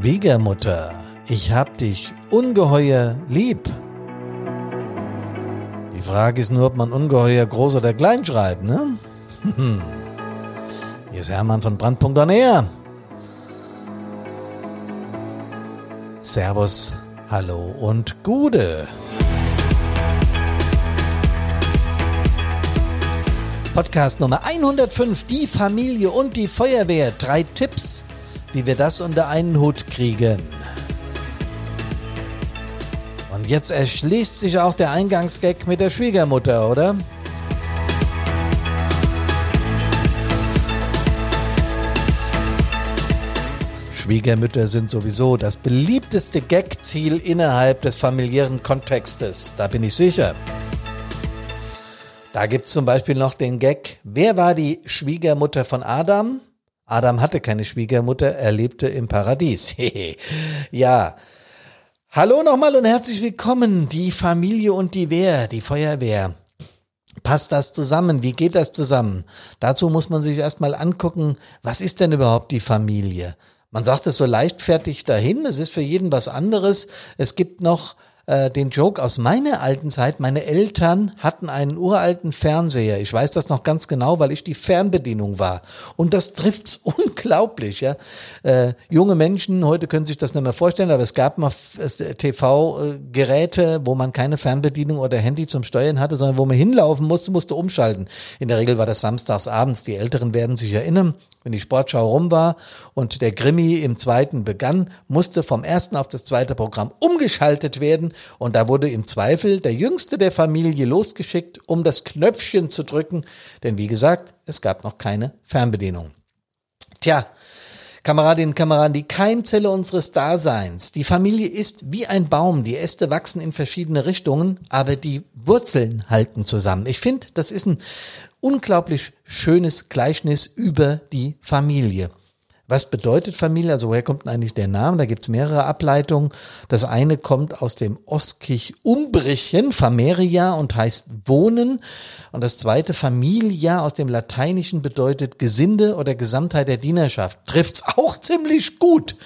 Schwiegermutter, ich hab dich ungeheuer lieb. Die Frage ist nur, ob man ungeheuer groß oder klein schreibt, ne? Hier ist Hermann von Brandpunkt. Servus, hallo und Gude. Podcast Nummer 105, die Familie und die Feuerwehr. Drei Tipps, wie wir das unter einen Hut kriegen. Und jetzt erschließt sich auch der Eingangsgag mit der Schwiegermutter, oder? Schwiegermütter sind sowieso das beliebteste Gagziel innerhalb des familiären Kontextes. Da bin ich sicher. Da gibt's zum Beispiel noch den Gag, wer war die Schwiegermutter von Adam? Adam hatte keine Schwiegermutter, er lebte im Paradies. ja. Hallo nochmal und herzlich willkommen, die Familie und die Wehr, die Feuerwehr. Passt das zusammen? Wie geht das zusammen? Dazu muss man sich erstmal angucken, was ist denn überhaupt die Familie? Man sagt es so leichtfertig dahin, es ist für jeden was anderes. Es gibt noch äh, den Joke aus meiner alten Zeit. Meine Eltern hatten einen uralten Fernseher. Ich weiß das noch ganz genau, weil ich die Fernbedienung war. Und das trifft's unglaublich. Ja, äh, junge Menschen heute können sich das nicht mehr vorstellen, aber es gab mal äh, TV-Geräte, wo man keine Fernbedienung oder Handy zum Steuern hatte, sondern wo man hinlaufen musste, musste umschalten. In der Regel war das samstags abends. Die Älteren werden sich erinnern wenn die Sportschau rum war und der Grimmi im zweiten begann, musste vom ersten auf das zweite Programm umgeschaltet werden und da wurde im Zweifel der Jüngste der Familie losgeschickt, um das Knöpfchen zu drücken, denn wie gesagt, es gab noch keine Fernbedienung. Tja, Kameradinnen und Kameraden, die Keimzelle unseres Daseins. Die Familie ist wie ein Baum. Die Äste wachsen in verschiedene Richtungen, aber die Wurzeln halten zusammen. Ich finde, das ist ein unglaublich schönes Gleichnis über die Familie. Was bedeutet Familie? Also woher kommt eigentlich der Name? Da gibt's mehrere Ableitungen. Das eine kommt aus dem Ostkich-Umbrischen, Familia und heißt Wohnen. Und das zweite Familia aus dem Lateinischen bedeutet Gesinde oder Gesamtheit der Dienerschaft. Trifft's auch ziemlich gut.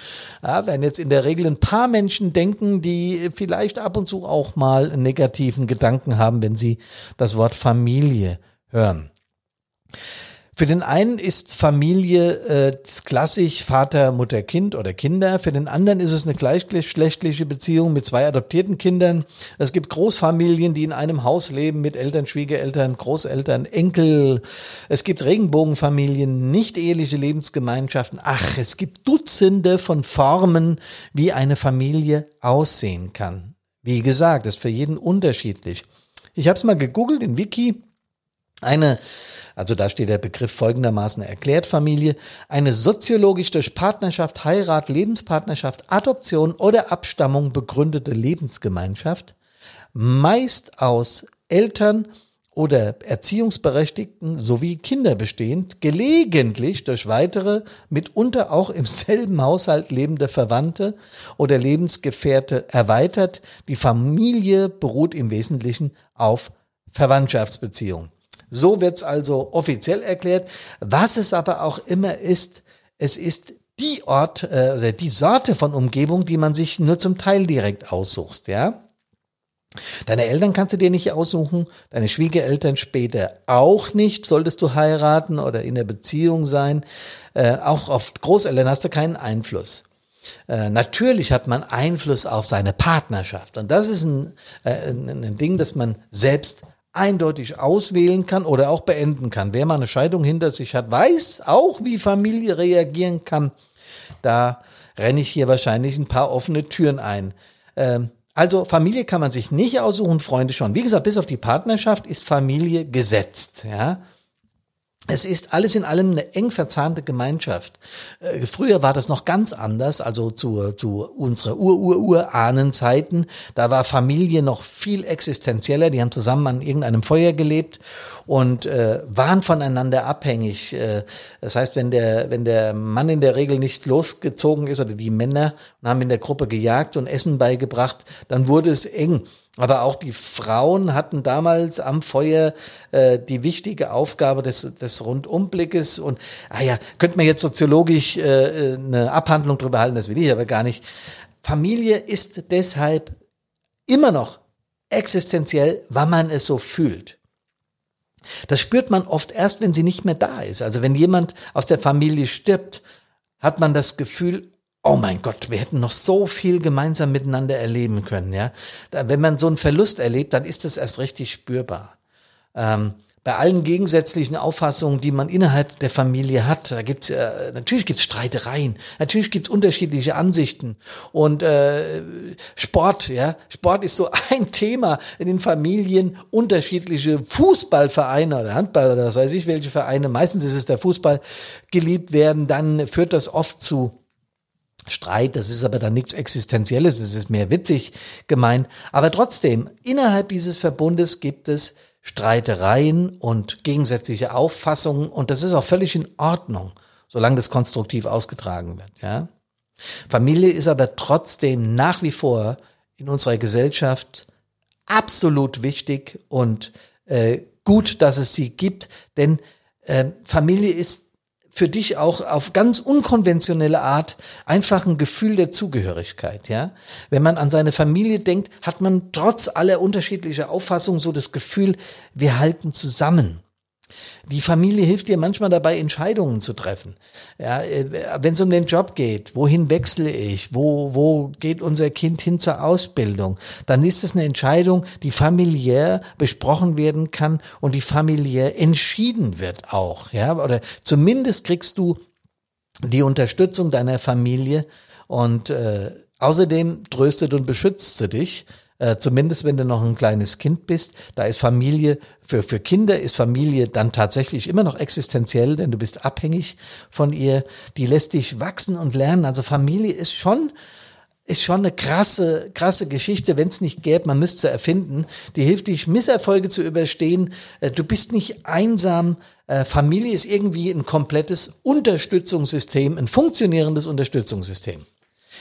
Ja, werden jetzt in der Regel ein paar Menschen denken, die vielleicht ab und zu auch mal negativen Gedanken haben, wenn sie das Wort Familie hören. Für den einen ist Familie äh, klassisch Vater, Mutter, Kind oder Kinder. Für den anderen ist es eine gleichgeschlechtliche Beziehung mit zwei adoptierten Kindern. Es gibt Großfamilien, die in einem Haus leben mit Eltern, Schwiegereltern, Großeltern, Enkel. Es gibt Regenbogenfamilien, nicht eheliche Lebensgemeinschaften. Ach, es gibt Dutzende von Formen, wie eine Familie aussehen kann. Wie gesagt, ist für jeden unterschiedlich. Ich habe es mal gegoogelt in Wiki. Eine, also da steht der Begriff folgendermaßen erklärt, Familie, eine soziologisch durch Partnerschaft, Heirat, Lebenspartnerschaft, Adoption oder Abstammung begründete Lebensgemeinschaft, meist aus Eltern oder Erziehungsberechtigten sowie Kinder bestehend, gelegentlich durch weitere, mitunter auch im selben Haushalt lebende Verwandte oder Lebensgefährte erweitert. Die Familie beruht im Wesentlichen auf Verwandtschaftsbeziehungen. So wird's also offiziell erklärt. Was es aber auch immer ist, es ist die Ort äh, oder die Sorte von Umgebung, die man sich nur zum Teil direkt aussucht, ja. Deine Eltern kannst du dir nicht aussuchen, deine Schwiegereltern später auch nicht, solltest du heiraten oder in der Beziehung sein. Äh, auch auf Großeltern hast du keinen Einfluss. Äh, natürlich hat man Einfluss auf seine Partnerschaft und das ist ein, äh, ein Ding, das man selbst eindeutig auswählen kann oder auch beenden kann. Wer mal eine Scheidung hinter sich hat, weiß auch, wie Familie reagieren kann. Da renne ich hier wahrscheinlich ein paar offene Türen ein. Ähm, also Familie kann man sich nicht aussuchen, Freunde schon. Wie gesagt, bis auf die Partnerschaft ist Familie gesetzt. Ja, es ist alles in allem eine eng verzahnte Gemeinschaft. Äh, früher war das noch ganz anders, also zu, zu unserer Ur-Ur-Ur-Ahnenzeiten. Da war Familie noch viel existenzieller. Die haben zusammen an irgendeinem Feuer gelebt und äh, waren voneinander abhängig. Äh, das heißt, wenn der, wenn der Mann in der Regel nicht losgezogen ist oder die Männer haben in der Gruppe gejagt und Essen beigebracht, dann wurde es eng. Aber auch die Frauen hatten damals am Feuer äh, die wichtige Aufgabe des, des Rundumblickes. Und, ah ja, könnte man jetzt soziologisch äh, eine Abhandlung drüber halten, das will ich aber gar nicht. Familie ist deshalb immer noch existenziell, weil man es so fühlt. Das spürt man oft erst, wenn sie nicht mehr da ist. Also wenn jemand aus der Familie stirbt, hat man das Gefühl, oh mein Gott, wir hätten noch so viel gemeinsam miteinander erleben können, ja. Wenn man so einen Verlust erlebt, dann ist das erst richtig spürbar. Ähm, bei allen gegensätzlichen Auffassungen, die man innerhalb der Familie hat, da gibt's äh, natürlich gibt's Streitereien, natürlich gibt's unterschiedliche Ansichten und äh, Sport, ja, Sport ist so ein Thema in den Familien, unterschiedliche Fußballvereine oder Handball oder was weiß ich, welche Vereine, meistens ist es der Fußball, geliebt werden, dann führt das oft zu Streit, das ist aber dann nichts Existenzielles, das ist mehr witzig gemeint. Aber trotzdem, innerhalb dieses Verbundes gibt es Streitereien und gegensätzliche Auffassungen und das ist auch völlig in Ordnung, solange das konstruktiv ausgetragen wird, ja. Familie ist aber trotzdem nach wie vor in unserer Gesellschaft absolut wichtig und äh, gut, dass es sie gibt, denn äh, Familie ist für dich auch auf ganz unkonventionelle Art einfach ein Gefühl der Zugehörigkeit, ja. Wenn man an seine Familie denkt, hat man trotz aller unterschiedlicher Auffassungen so das Gefühl, wir halten zusammen. Die Familie hilft dir manchmal dabei, Entscheidungen zu treffen. Ja, äh, wenn es um den Job geht, wohin wechsle ich, wo, wo geht unser Kind hin zur Ausbildung, dann ist es eine Entscheidung, die familiär besprochen werden kann und die familiär entschieden wird auch. Ja, oder zumindest kriegst du die Unterstützung deiner Familie und äh, außerdem tröstet und beschützt sie dich äh, zumindest wenn du noch ein kleines Kind bist, da ist Familie, für, für Kinder ist Familie dann tatsächlich immer noch existenziell, denn du bist abhängig von ihr. Die lässt dich wachsen und lernen. Also Familie ist schon, ist schon eine krasse, krasse Geschichte, wenn es nicht gäbe, man müsste sie erfinden. Die hilft dich, Misserfolge zu überstehen. Äh, du bist nicht einsam. Äh, Familie ist irgendwie ein komplettes Unterstützungssystem, ein funktionierendes Unterstützungssystem.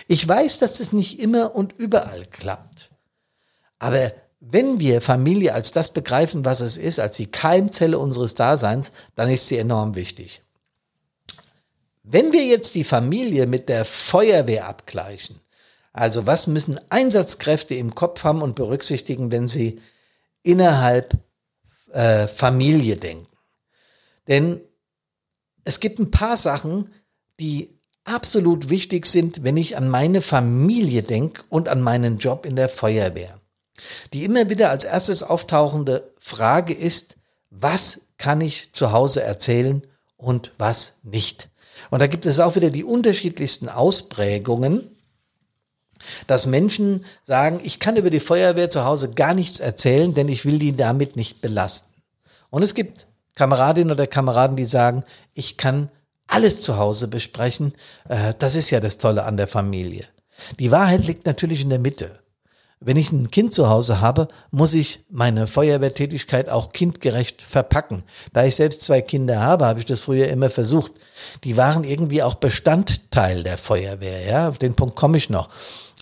Ich weiß, dass das nicht immer und überall klappt. Aber wenn wir Familie als das begreifen, was es ist, als die Keimzelle unseres Daseins, dann ist sie enorm wichtig. Wenn wir jetzt die Familie mit der Feuerwehr abgleichen, also was müssen Einsatzkräfte im Kopf haben und berücksichtigen, wenn sie innerhalb äh, Familie denken? Denn es gibt ein paar Sachen, die absolut wichtig sind, wenn ich an meine Familie denke und an meinen Job in der Feuerwehr. Die immer wieder als erstes auftauchende Frage ist, was kann ich zu Hause erzählen und was nicht? Und da gibt es auch wieder die unterschiedlichsten Ausprägungen, dass Menschen sagen, ich kann über die Feuerwehr zu Hause gar nichts erzählen, denn ich will die damit nicht belasten. Und es gibt Kameradinnen oder Kameraden, die sagen, ich kann alles zu Hause besprechen. Äh, das ist ja das Tolle an der Familie. Die Wahrheit liegt natürlich in der Mitte. Wenn ich ein Kind zu Hause habe, muss ich meine Feuerwehrtätigkeit auch kindgerecht verpacken. Da ich selbst zwei Kinder habe, habe ich das früher immer versucht. Die waren irgendwie auch Bestandteil der Feuerwehr, ja. Auf den Punkt komme ich noch.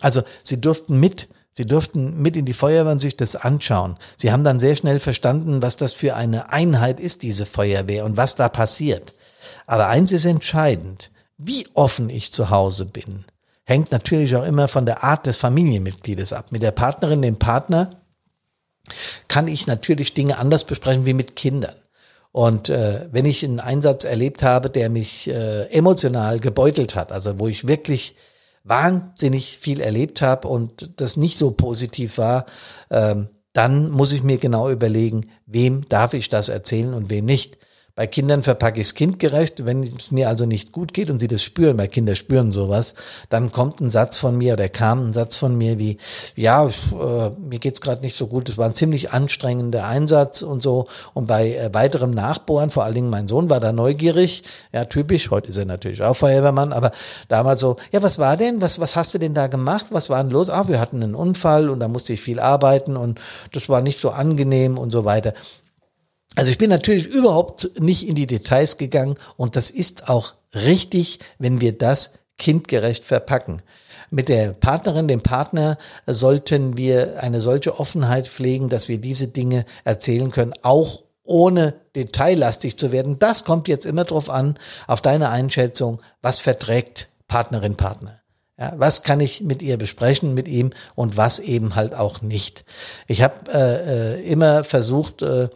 Also, sie durften mit Sie durften mit in die Feuerwehr und sich das anschauen. Sie haben dann sehr schnell verstanden, was das für eine Einheit ist, diese Feuerwehr und was da passiert. Aber eins ist entscheidend, wie offen ich zu Hause bin hängt natürlich auch immer von der Art des Familienmitgliedes ab. Mit der Partnerin, dem Partner kann ich natürlich Dinge anders besprechen wie mit Kindern. Und äh, wenn ich einen Einsatz erlebt habe, der mich äh, emotional gebeutelt hat, also wo ich wirklich wahnsinnig viel erlebt habe und das nicht so positiv war, ähm, dann muss ich mir genau überlegen, wem darf ich das erzählen und wem nicht. Bei Kindern verpacke ich es kindgerecht. Wenn es mir also nicht gut geht und sie das spüren, weil Kinder spüren sowas, dann kommt ein Satz von mir oder kam ein Satz von mir wie, ja, äh, mir geht's gerade nicht so gut. Es war ein ziemlich anstrengender Einsatz und so. Und bei äh, weiterem Nachbohren, vor allen Dingen mein Sohn war da neugierig. Ja, typisch. Heute ist er natürlich auch Feuerwehrmann, aber damals so, ja, was war denn? Was, was hast du denn da gemacht? Was war denn los? Ah, wir hatten einen Unfall und da musste ich viel arbeiten und das war nicht so angenehm und so weiter. Also ich bin natürlich überhaupt nicht in die Details gegangen und das ist auch richtig, wenn wir das kindgerecht verpacken. Mit der Partnerin, dem Partner sollten wir eine solche Offenheit pflegen, dass wir diese Dinge erzählen können, auch ohne detaillastig zu werden. Das kommt jetzt immer drauf an, auf deine Einschätzung, was verträgt Partnerin, Partner. Ja, was kann ich mit ihr besprechen, mit ihm und was eben halt auch nicht. Ich habe äh, äh, immer versucht, äh,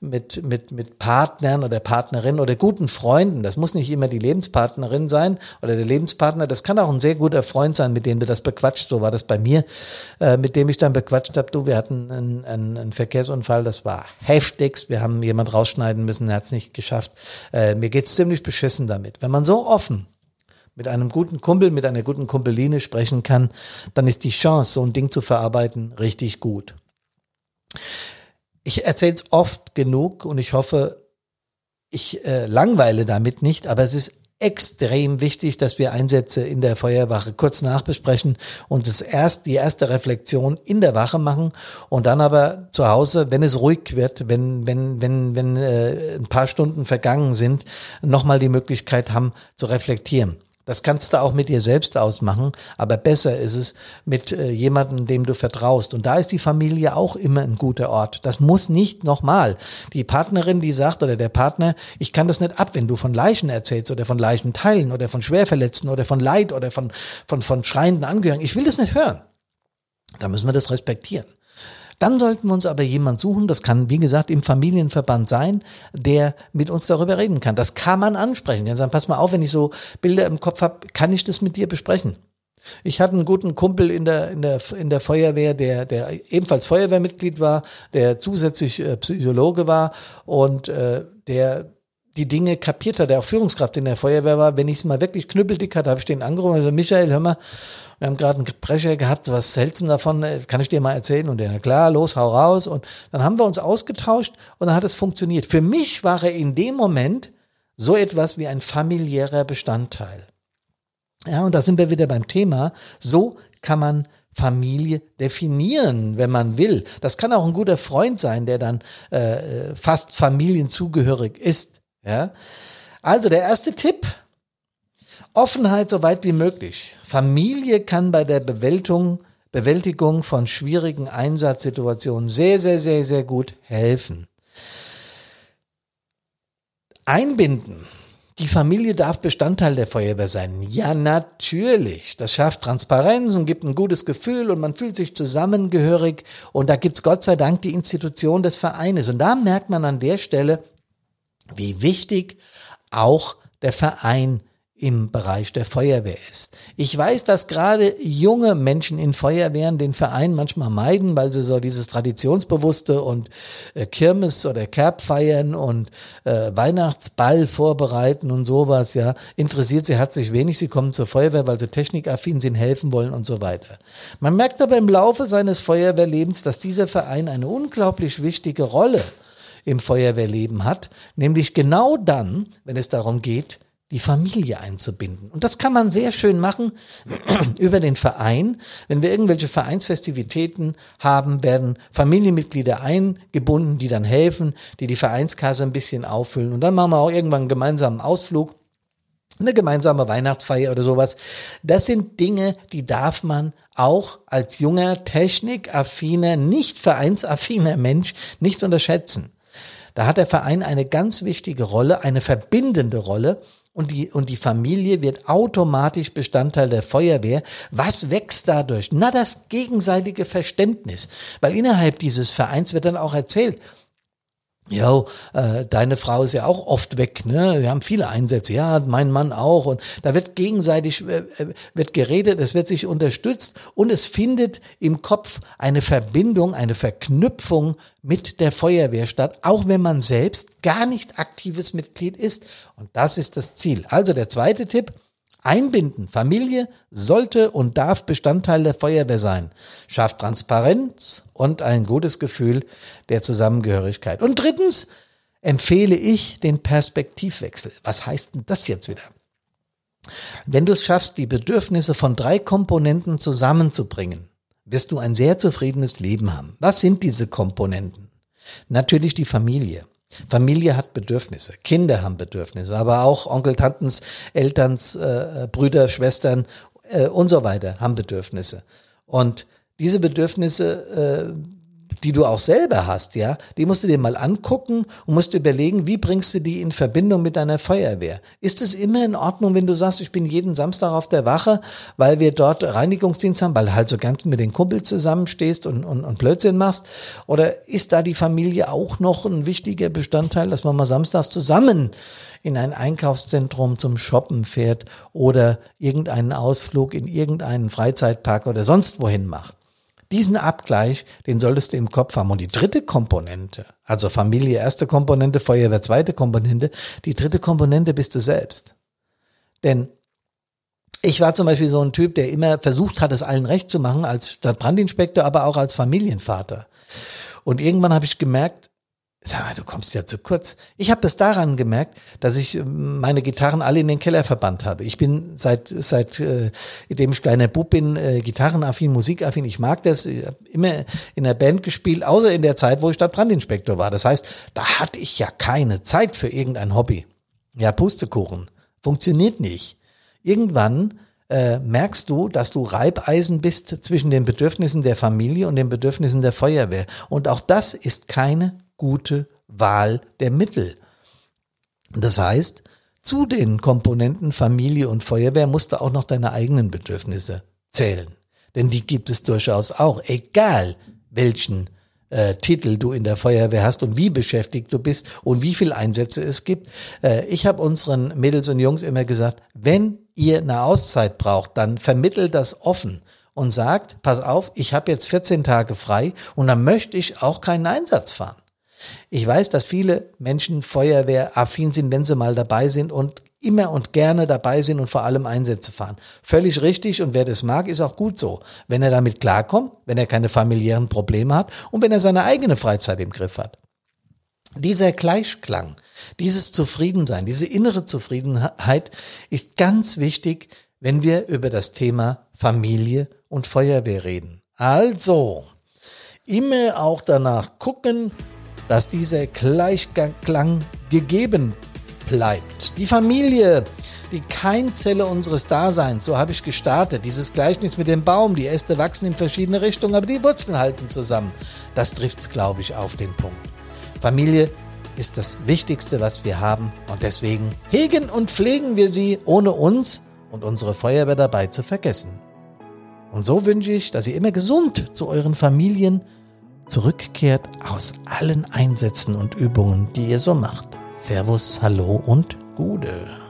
mit, mit, mit Partnern oder Partnerinnen oder guten Freunden, das muss nicht immer die Lebenspartnerin sein oder der Lebenspartner, das kann auch ein sehr guter Freund sein, mit dem du das bequatscht. So war das bei mir, äh, mit dem ich dann bequatscht habe. Du, wir hatten einen, einen, einen Verkehrsunfall, das war heftigst. Wir haben jemand rausschneiden müssen, er hat es nicht geschafft. Äh, mir geht's ziemlich beschissen damit. Wenn man so offen mit einem guten Kumpel, mit einer guten Kumpeline sprechen kann, dann ist die Chance, so ein Ding zu verarbeiten, richtig gut. Ich erzähle es oft genug und ich hoffe, ich äh, langweile damit nicht, aber es ist extrem wichtig, dass wir Einsätze in der Feuerwache kurz nachbesprechen und das erst, die erste Reflexion in der Wache machen und dann aber zu Hause, wenn es ruhig wird, wenn, wenn, wenn, wenn äh, ein paar Stunden vergangen sind, nochmal die Möglichkeit haben zu reflektieren. Das kannst du auch mit dir selbst ausmachen, aber besser ist es mit äh, jemandem, dem du vertraust. Und da ist die Familie auch immer ein guter Ort. Das muss nicht nochmal. Die Partnerin, die sagt, oder der Partner, ich kann das nicht ab, wenn du von Leichen erzählst oder von Leichenteilen oder von Schwerverletzten oder von Leid oder von, von, von schreienden Angehörigen. Ich will das nicht hören. Da müssen wir das respektieren. Dann sollten wir uns aber jemand suchen, das kann, wie gesagt, im Familienverband sein, der mit uns darüber reden kann. Das kann man ansprechen. Dann sagen, pass mal auf, wenn ich so Bilder im Kopf habe, kann ich das mit dir besprechen? Ich hatte einen guten Kumpel in der, in der, in der Feuerwehr, der, der ebenfalls Feuerwehrmitglied war, der zusätzlich äh, Psychologe war und äh, der die Dinge kapiert hat, der auch Führungskraft in der Feuerwehr war. Wenn ich es mal wirklich knüppeldick hatte, habe ich den angerufen gesagt, Michael, hör mal, wir haben gerade einen Brecher gehabt, was hältst du davon? Äh, kann ich dir mal erzählen? Und der, na klar, los, hau raus. Und dann haben wir uns ausgetauscht und dann hat es funktioniert. Für mich war er in dem Moment so etwas wie ein familiärer Bestandteil. Ja, und da sind wir wieder beim Thema. So kann man Familie definieren, wenn man will. Das kann auch ein guter Freund sein, der dann äh, äh fast familienzugehörig ist. Ja, also der erste Tipp: Offenheit so weit wie möglich. Familie kann bei der Bewältigung, Bewältigung von schwierigen Einsatzsituationen sehr, sehr, sehr, sehr gut helfen. Einbinden. Die Familie darf Bestandteil der Feuerwehr sein. Ja, natürlich. Das schafft Transparenz und gibt ein gutes Gefühl und man fühlt sich zusammengehörig. Und da gibt's Gott sei Dank die Institution des Vereines. Und da merkt man an der Stelle, wie wichtig auch der Verein im Bereich der Feuerwehr ist. Ich weiß, dass gerade junge Menschen in Feuerwehren den Verein manchmal meiden, weil sie so dieses Traditionsbewusste und äh, Kirmes oder Kerb feiern und äh, Weihnachtsball vorbereiten und sowas, ja. Interessiert sie herzlich wenig. Sie kommen zur Feuerwehr, weil sie technikaffin sind, helfen wollen und so weiter. Man merkt aber im Laufe seines Feuerwehrlebens, dass dieser Verein eine unglaublich wichtige Rolle im Feuerwehrleben hat, nämlich genau dann, wenn es darum geht, die Familie einzubinden. Und das kann man sehr schön machen über den Verein. Wenn wir irgendwelche Vereinsfestivitäten haben, werden Familienmitglieder eingebunden, die dann helfen, die die Vereinskasse ein bisschen auffüllen. Und dann machen wir auch irgendwann einen gemeinsamen Ausflug, eine gemeinsame Weihnachtsfeier oder sowas. Das sind Dinge, die darf man auch als junger, technikaffiner, nicht vereinsaffiner Mensch nicht unterschätzen. Da hat der Verein eine ganz wichtige Rolle, eine verbindende Rolle und die, und die Familie wird automatisch Bestandteil der Feuerwehr. Was wächst dadurch? Na, das gegenseitige Verständnis. Weil innerhalb dieses Vereins wird dann auch erzählt, Jo, äh, deine Frau ist ja auch oft weg, ne? Wir haben viele Einsätze, ja, mein Mann auch. Und da wird gegenseitig äh, äh, wird geredet, es wird sich unterstützt und es findet im Kopf eine Verbindung, eine Verknüpfung mit der Feuerwehr statt, auch wenn man selbst gar nicht aktives Mitglied ist. Und das ist das Ziel. Also der zweite Tipp, Einbinden. Familie sollte und darf Bestandteil der Feuerwehr sein. Schafft Transparenz und ein gutes Gefühl der Zusammengehörigkeit. Und drittens empfehle ich den Perspektivwechsel. Was heißt denn das jetzt wieder? Wenn du es schaffst, die Bedürfnisse von drei Komponenten zusammenzubringen, wirst du ein sehr zufriedenes Leben haben. Was sind diese Komponenten? Natürlich die Familie. Familie hat Bedürfnisse, Kinder haben Bedürfnisse, aber auch Onkel, Tantens, Elterns, äh, Brüder, Schwestern, äh, und so weiter haben Bedürfnisse. Und diese Bedürfnisse äh, die du auch selber hast, ja, die musst du dir mal angucken und musst überlegen, wie bringst du die in Verbindung mit deiner Feuerwehr? Ist es immer in Ordnung, wenn du sagst, ich bin jeden Samstag auf der Wache, weil wir dort Reinigungsdienst haben, weil halt so ganz mit den Kumpels zusammenstehst und, und, und Blödsinn machst? Oder ist da die Familie auch noch ein wichtiger Bestandteil, dass man mal samstags zusammen in ein Einkaufszentrum zum Shoppen fährt oder irgendeinen Ausflug in irgendeinen Freizeitpark oder sonst wohin macht? Diesen Abgleich, den solltest du im Kopf haben. Und die dritte Komponente, also Familie erste Komponente, Feuerwehr zweite Komponente, die dritte Komponente bist du selbst. Denn ich war zum Beispiel so ein Typ, der immer versucht hat, es allen recht zu machen, als Stadtbrandinspektor, aber auch als Familienvater. Und irgendwann habe ich gemerkt, Sag mal, du kommst ja zu kurz. Ich habe das daran gemerkt, dass ich ähm, meine Gitarren alle in den Keller verbannt habe. Ich bin seit seit äh, dem ich kleiner Bub bin, äh, gitarrenaffin, musikaffin. Ich mag das. Ich hab immer in der Band gespielt, außer in der Zeit, wo ich Stadtbrandinspektor war. Das heißt, da hatte ich ja keine Zeit für irgendein Hobby. Ja, Pustekuchen. Funktioniert nicht. Irgendwann äh, merkst du, dass du Reibeisen bist zwischen den Bedürfnissen der Familie und den Bedürfnissen der Feuerwehr. Und auch das ist keine gute Wahl der Mittel. Das heißt, zu den Komponenten Familie und Feuerwehr musst du auch noch deine eigenen Bedürfnisse zählen. Denn die gibt es durchaus auch, egal welchen äh, Titel du in der Feuerwehr hast und wie beschäftigt du bist und wie viel Einsätze es gibt. Äh, ich habe unseren Mädels und Jungs immer gesagt, wenn ihr eine Auszeit braucht, dann vermittelt das offen und sagt, pass auf, ich habe jetzt 14 Tage frei und dann möchte ich auch keinen Einsatz fahren. Ich weiß, dass viele Menschen Feuerwehraffin sind, wenn sie mal dabei sind und immer und gerne dabei sind und vor allem Einsätze fahren. Völlig richtig und wer das mag, ist auch gut so. Wenn er damit klarkommt, wenn er keine familiären Probleme hat und wenn er seine eigene Freizeit im Griff hat. Dieser Gleichklang, dieses Zufriedensein, diese innere Zufriedenheit ist ganz wichtig, wenn wir über das Thema Familie und Feuerwehr reden. Also, immer auch danach gucken, dass dieser Gleichklang gegeben bleibt. Die Familie, die Keimzelle unseres Daseins, so habe ich gestartet. Dieses Gleichnis mit dem Baum, die Äste wachsen in verschiedene Richtungen, aber die Wurzeln halten zusammen. Das trifft es, glaube ich, auf den Punkt. Familie ist das Wichtigste, was wir haben und deswegen hegen und pflegen wir sie, ohne uns und unsere Feuerwehr dabei zu vergessen. Und so wünsche ich, dass ihr immer gesund zu euren Familien zurückkehrt aus allen Einsätzen und Übungen, die ihr so macht. Servus, Hallo und Gude.